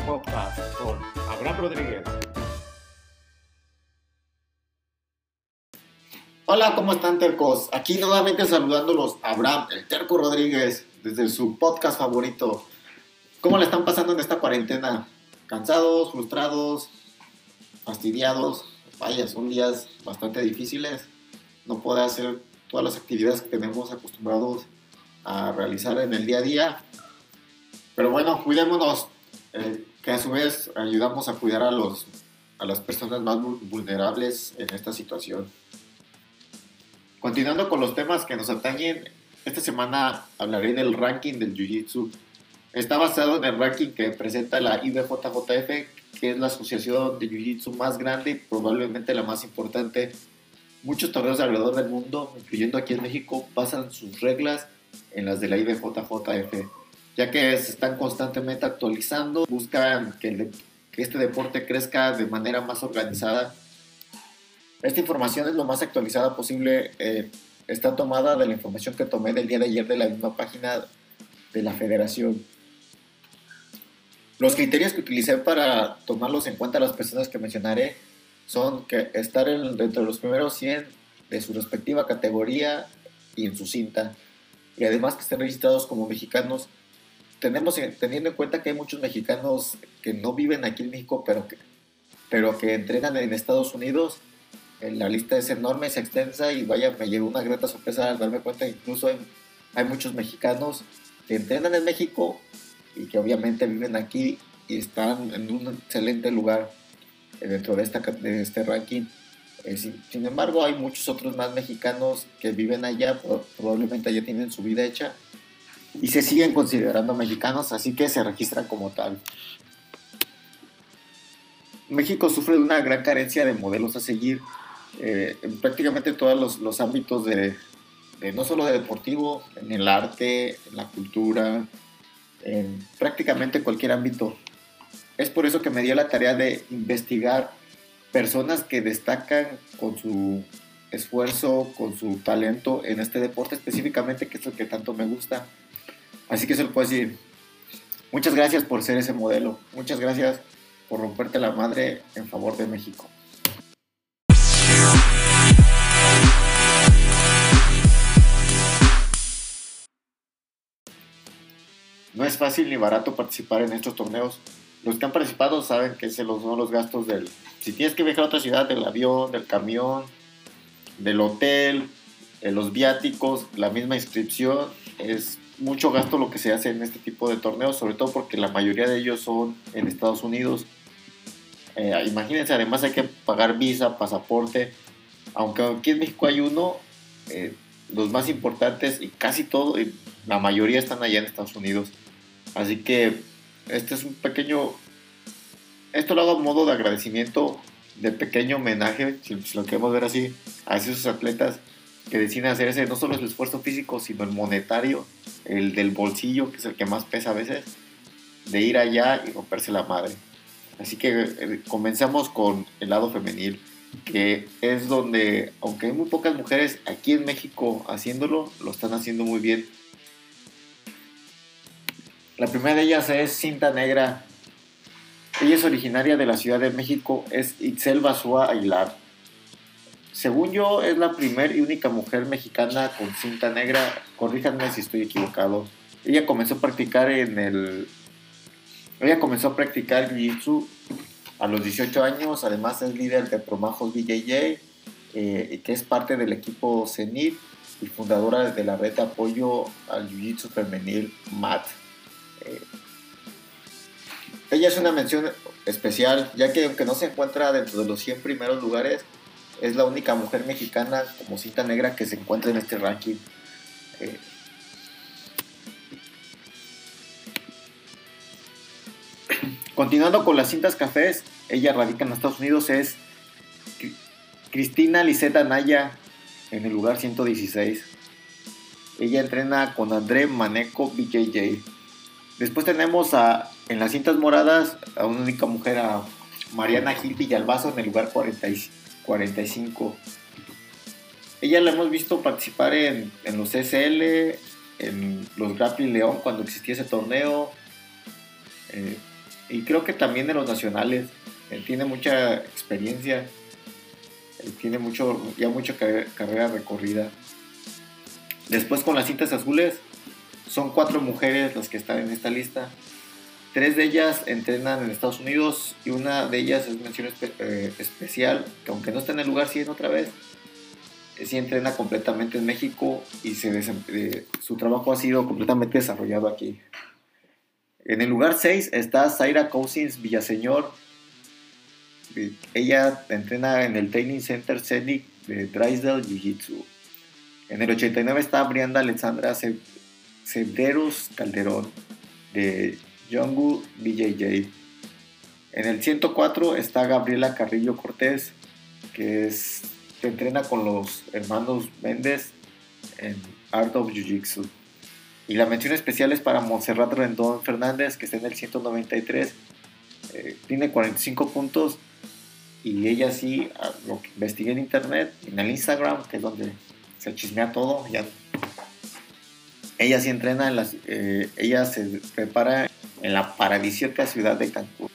Podcast con Abraham Rodríguez. Hola, ¿cómo están tercos? Aquí nuevamente saludándolos Abraham, el terco Rodríguez, desde su podcast favorito. ¿Cómo le están pasando en esta cuarentena? ¿Cansados, frustrados, fastidiados? Vaya, son días bastante difíciles. No puede hacer todas las actividades que tenemos acostumbrados a realizar en el día a día. Pero bueno, cuidémonos, eh, que a su vez ayudamos a cuidar a, los, a las personas más vulnerables en esta situación. Continuando con los temas que nos atañen, esta semana hablaré del ranking del Jiu-Jitsu. Está basado en el ranking que presenta la IBJJF, que es la asociación de Jiu-Jitsu más grande y probablemente la más importante. Muchos torneos alrededor del mundo, incluyendo aquí en México, basan sus reglas en las de la IBJJF, ya que se están constantemente actualizando, buscan que, que este deporte crezca de manera más organizada. Esta información es lo más actualizada posible, eh, está tomada de la información que tomé del día de ayer de la misma página de la federación. Los criterios que utilicé para tomarlos en cuenta las personas que mencionaré son que estar dentro de los primeros 100 de su respectiva categoría y en su cinta y además que estén registrados como mexicanos. Tenemos, teniendo en cuenta que hay muchos mexicanos que no viven aquí en México, pero que, pero que entrenan en Estados Unidos, la lista es enorme, es extensa y vaya, me llegó una grata sorpresa al darme cuenta que incluso hay, hay muchos mexicanos que entrenan en México y que obviamente viven aquí y están en un excelente lugar dentro de, esta, de este ranking. Eh, sin, embargo, hay muchos otros más mexicanos que viven allá, probablemente allá tienen su vida hecha y se siguen considerando mexicanos, así que se registran como tal. México sufre de una gran carencia de modelos a seguir eh, en prácticamente todos los, ámbitos de, no solo de deportivo, en el arte, en la cultura, en prácticamente cualquier ámbito. Es por eso que me dio la tarea de investigar personas que destacan con su esfuerzo, con su talento en este deporte específicamente, que es lo que tanto me gusta. Así que se lo puedo decir. Muchas gracias por ser ese modelo. Muchas gracias por romperte la madre en favor de México. No es fácil ni barato participar en estos torneos. Los que han participado saben que se los son los gastos del si tienes que viajar a otra ciudad, del avión, del camión, del hotel, los viáticos, la misma inscripción, es mucho gasto lo que se hace en este tipo de torneos, sobre todo porque la mayoría de ellos son en Estados Unidos. Eh, imagínense, además hay que pagar visa, pasaporte, aunque aquí en México hay uno, eh, los más importantes y casi todo, la mayoría están allá en Estados Unidos. Así que este es un pequeño esto lo hago a modo de agradecimiento, de pequeño homenaje, si, lo queremos ver así, a esos atletas que deciden hacer ese, no solo el esfuerzo físico, sino el monetario, el del bolsillo, que es el que más pesa a veces, de ir allá y romperse la madre. Así que eh, comenzamos con el lado femenil, que es donde, aunque hay muy pocas mujeres aquí en México haciéndolo, lo están haciendo muy bien. La primera de ellas es Cinta Negra ella es originaria de la Ciudad de México, es Itzel Basúa Aguilar. Según yo, es la primera y única mujer mexicana con cinta negra. Corríjanme si estoy equivocado. Ella comenzó a practicar en el. Ella comenzó a practicar Jiu-Jitsu a los 18 años. Además, es líder de Promajos BJJ, eh, que es parte del equipo CENIT y fundadora de la red de apoyo al Jiu-Jitsu femenil MAT. Eh, ella es una mención especial, ya que aunque no se encuentra dentro de los 100 primeros lugares, es la única mujer mexicana como cinta negra que se encuentra en este ranking. Eh, continuando con las cintas cafés, ella radica en Estados Unidos, es Cristina Liseta Naya en el lugar 116. Ella entrena con André Maneco BJJ. Después tenemos a, en las cintas moradas a una única mujer, a Mariana Gil Villalbazo en el lugar 45. Ella la hemos visto participar en, los SL, en los Grappling León cuando existía ese torneo. Eh, y creo que también de los nacionales. Él tiene mucha experiencia, tiene mucho, ya mucha carrera recorrida. Después con las cintas azules, son cuatro mujeres las que están en esta lista. Tres de ellas entrenan en Estados Unidos y una de ellas es mención eh, especial, que aunque no está en el lugar 100 otra vez, eh, sí entrena completamente en México y eh, su trabajo ha sido completamente desarrollado aquí. En el lugar 6 está Zaira Cousins Villaseñor. Ella entrena en el Training Center Scenic de Drysdale Jiu Jitsu. En el 89 está Brianda Alexandra Ce- Cederos Calderón de Yongu BJJ. En el 104 está Gabriela Carrillo Cortés, que es que entrena con los hermanos Méndez en Art of Jiu Jitsu. Y la mención especial es para Montserrat Rendón Fernández, que está en el 193. Eh, tiene 45 puntos. Y ella sí, a lo que investigué en internet, en el Instagram, que es donde se chismea todo. Ella sí entrena, en las, eh, ella se prepara en la paradisíaca ciudad de Cancún.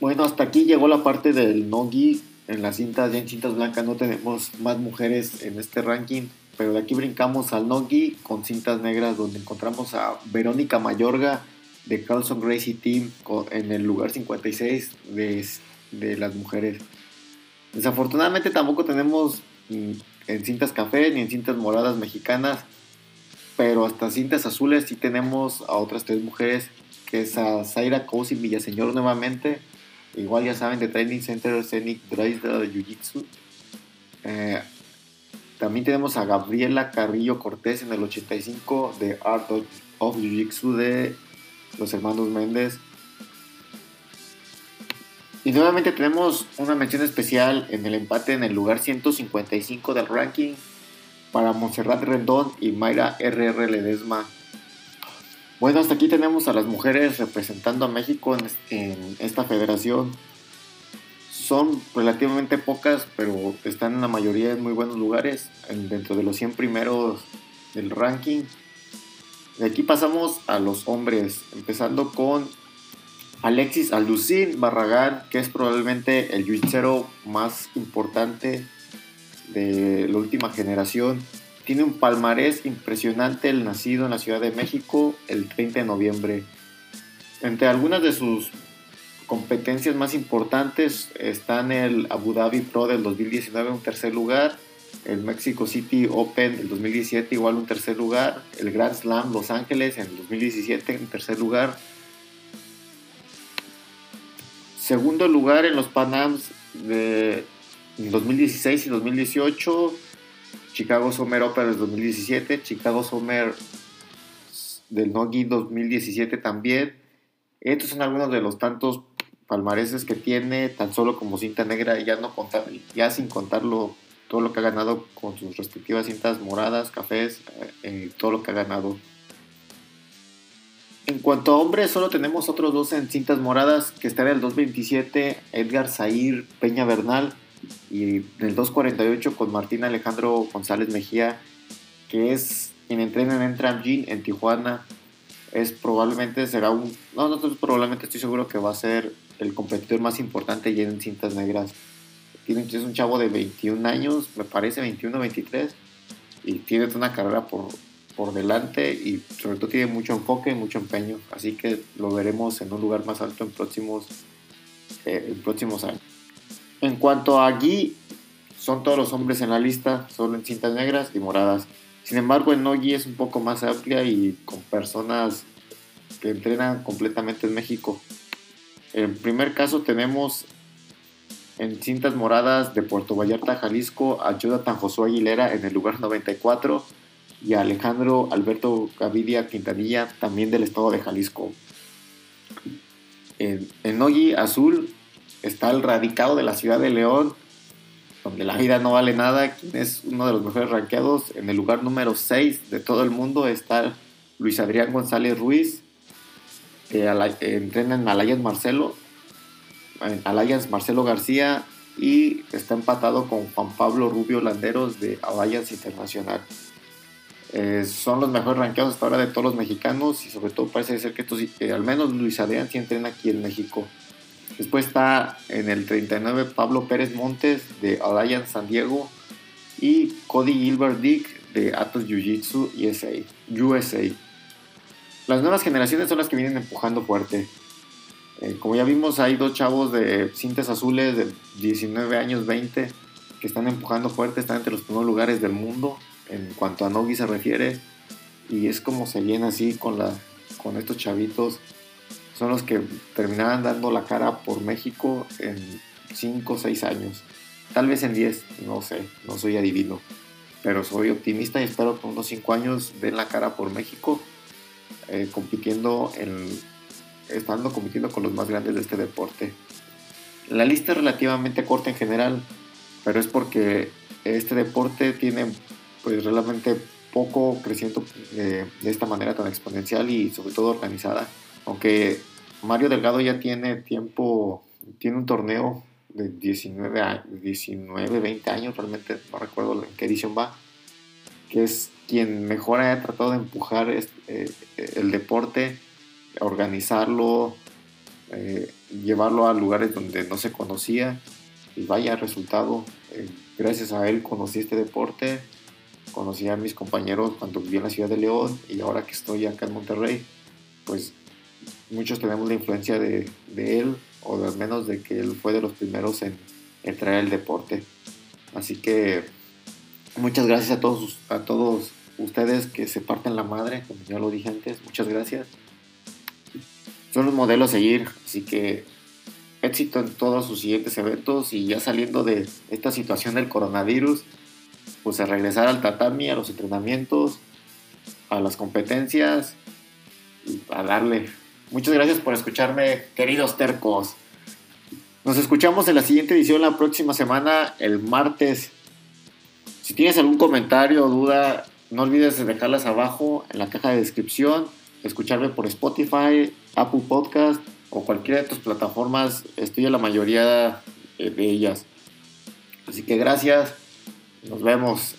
Bueno, hasta aquí llegó la parte del no-gi. En las cintas, ya en cintas blancas no tenemos más mujeres en este ranking. Pero de aquí brincamos al no-gi con cintas negras, donde encontramos a Verónica Mayorga de Carlson Gracie Team en el lugar 56 de, de las mujeres. Desafortunadamente tampoco tenemos mm, en cintas café ni en cintas moradas mexicanas, pero hasta cintas azules sí tenemos a otras tres mujeres, que es a Zaira Cousin Villaseñor nuevamente, igual ya saben de Training Center Scenic Drysdale Jiu Jitsu. Eh, también tenemos a Gabriela Carrillo Cortés en el 85 de Art of Jiu Jitsu de los hermanos Méndez. Y nuevamente tenemos una mención especial en el empate en el lugar 155 del ranking para Montserrat Rendón y Mayra RR Ledesma. Bueno, hasta aquí tenemos a las mujeres representando a México en, esta federación. Son relativamente pocas, pero están en la mayoría en muy buenos lugares, en- dentro de los 100 primeros del ranking. De aquí pasamos a los hombres, empezando con Alexis Alducin Barragán, que es probablemente el jiu más importante de la última generación. Tiene un palmarés impresionante, el nacido en la Ciudad de México el 30 de noviembre. Entre algunas de sus competencias más importantes están el Abu Dhabi Pro del 2019 en un tercer lugar, el Mexico City Open del 2017 igual un tercer lugar, el Grand Slam Los Ángeles en el 2017 en tercer lugar, segundo lugar en los Pan Ams de 2016 y 2018, Chicago Summer Open del 2017, Chicago Summer del Nogi 2017 también. Estos son algunos de los tantos palmareses que tiene, tan solo como cinta negra, ya no contar, ya sin contarlo todo lo que ha ganado con sus respectivas cintas moradas, cafés, eh, todo lo que ha ganado. En cuanto a hombres, solo tenemos otros dos en cintas moradas, que está en el 227 Edgar Zair Peña Bernal y en el 248 con Martín Alejandro González Mejía, que es quien entrena en Gym en Tijuana. Es probablemente será un, no, no probablemente estoy seguro que va a ser el competidor más importante ya en cintas negras. Es un chavo de 21 años, me parece 21 23, y tiene una carrera por, por delante y sobre todo tiene mucho enfoque y mucho empeño. Así que lo veremos en un lugar más alto en próximos, eh, en próximos años. En cuanto a Gui, son todos los hombres en la lista, solo en cintas negras y moradas. Sin embargo, el Nogi es un poco más amplia y con personas que entrenan completamente en México. En primer caso tenemos en cintas moradas de Puerto Vallarta, Jalisco, a Jonathan Josué Aguilera en el lugar 94 y a Alejandro Alberto Gavidia Quintanilla también del estado de Jalisco. En, en Nogi Azul está el radicado de la ciudad de León, donde la vida no vale nada, quien es uno de los mejores rankeados. En el lugar número 6 de todo el mundo está Luis Adrián González Ruiz, que entrena en Alliance Marcelo, en Marcelo García y está empatado con Juan Pablo Rubio Landeros de Alliance Internacional. Eh, son los mejores rankeados hasta ahora de todos los mexicanos y sobre todo parece ser que estos, al menos Luis Adrián sí entrena aquí en México. Después está en el 39 Pablo Pérez Montes de Alliance San Diego y Cody Gilbert Dick de Atos Jiu Jitsu USA. Las nuevas generaciones son las que vienen empujando fuerte. Eh, como ya vimos, hay dos chavos de cintas azules de 19 años, 20, que están empujando fuerte, están entre los primeros lugares del mundo en cuanto a Nogi se refiere. Y es como se viene así con, la, con estos chavitos. Son los que terminaban dando la cara por México en 5 o 6 años. Tal vez en 10, no sé, no soy adivino. Pero soy optimista y espero que unos 5 años den la cara por México. Eh, compitiendo en, estando compitiendo con los más grandes de este deporte. La lista es relativamente corta en general, pero es porque este deporte tiene pues realmente poco creciendo eh, de esta manera tan exponencial y sobre todo organizada. Aunque Mario Delgado ya tiene tiempo, tiene un torneo de 19, 19 20 años, realmente no recuerdo en qué edición va, que es quien mejor ha tratado de empujar eh, el deporte, organizarlo, eh, llevarlo a lugares donde no se conocía y vaya resultado. gracias a él conocí este deporte, conocí a mis compañeros cuando viví en la ciudad de León y ahora que estoy acá en Monterrey, pues muchos tenemos la influencia de, él o al menos de que él fue de los primeros en, traer el deporte. Así que muchas gracias a todos, a todos ustedes que se parten la madre, como ya lo dije antes, muchas gracias. Son los modelos a seguir, así que éxito en todos sus siguientes eventos y ya saliendo de esta situación del coronavirus, pues a regresar al tatami, a los entrenamientos, a las competencias a darle. Muchas gracias por escucharme, queridos tercos. Nos escuchamos en la siguiente edición la próxima semana, el martes. Si tienes algún comentario o duda, no olvides de dejarlas abajo en la caja de descripción, escucharme por Spotify, Apple Podcast o cualquiera de tus plataformas. Estoy en la mayoría de ellas. Así que gracias. Nos vemos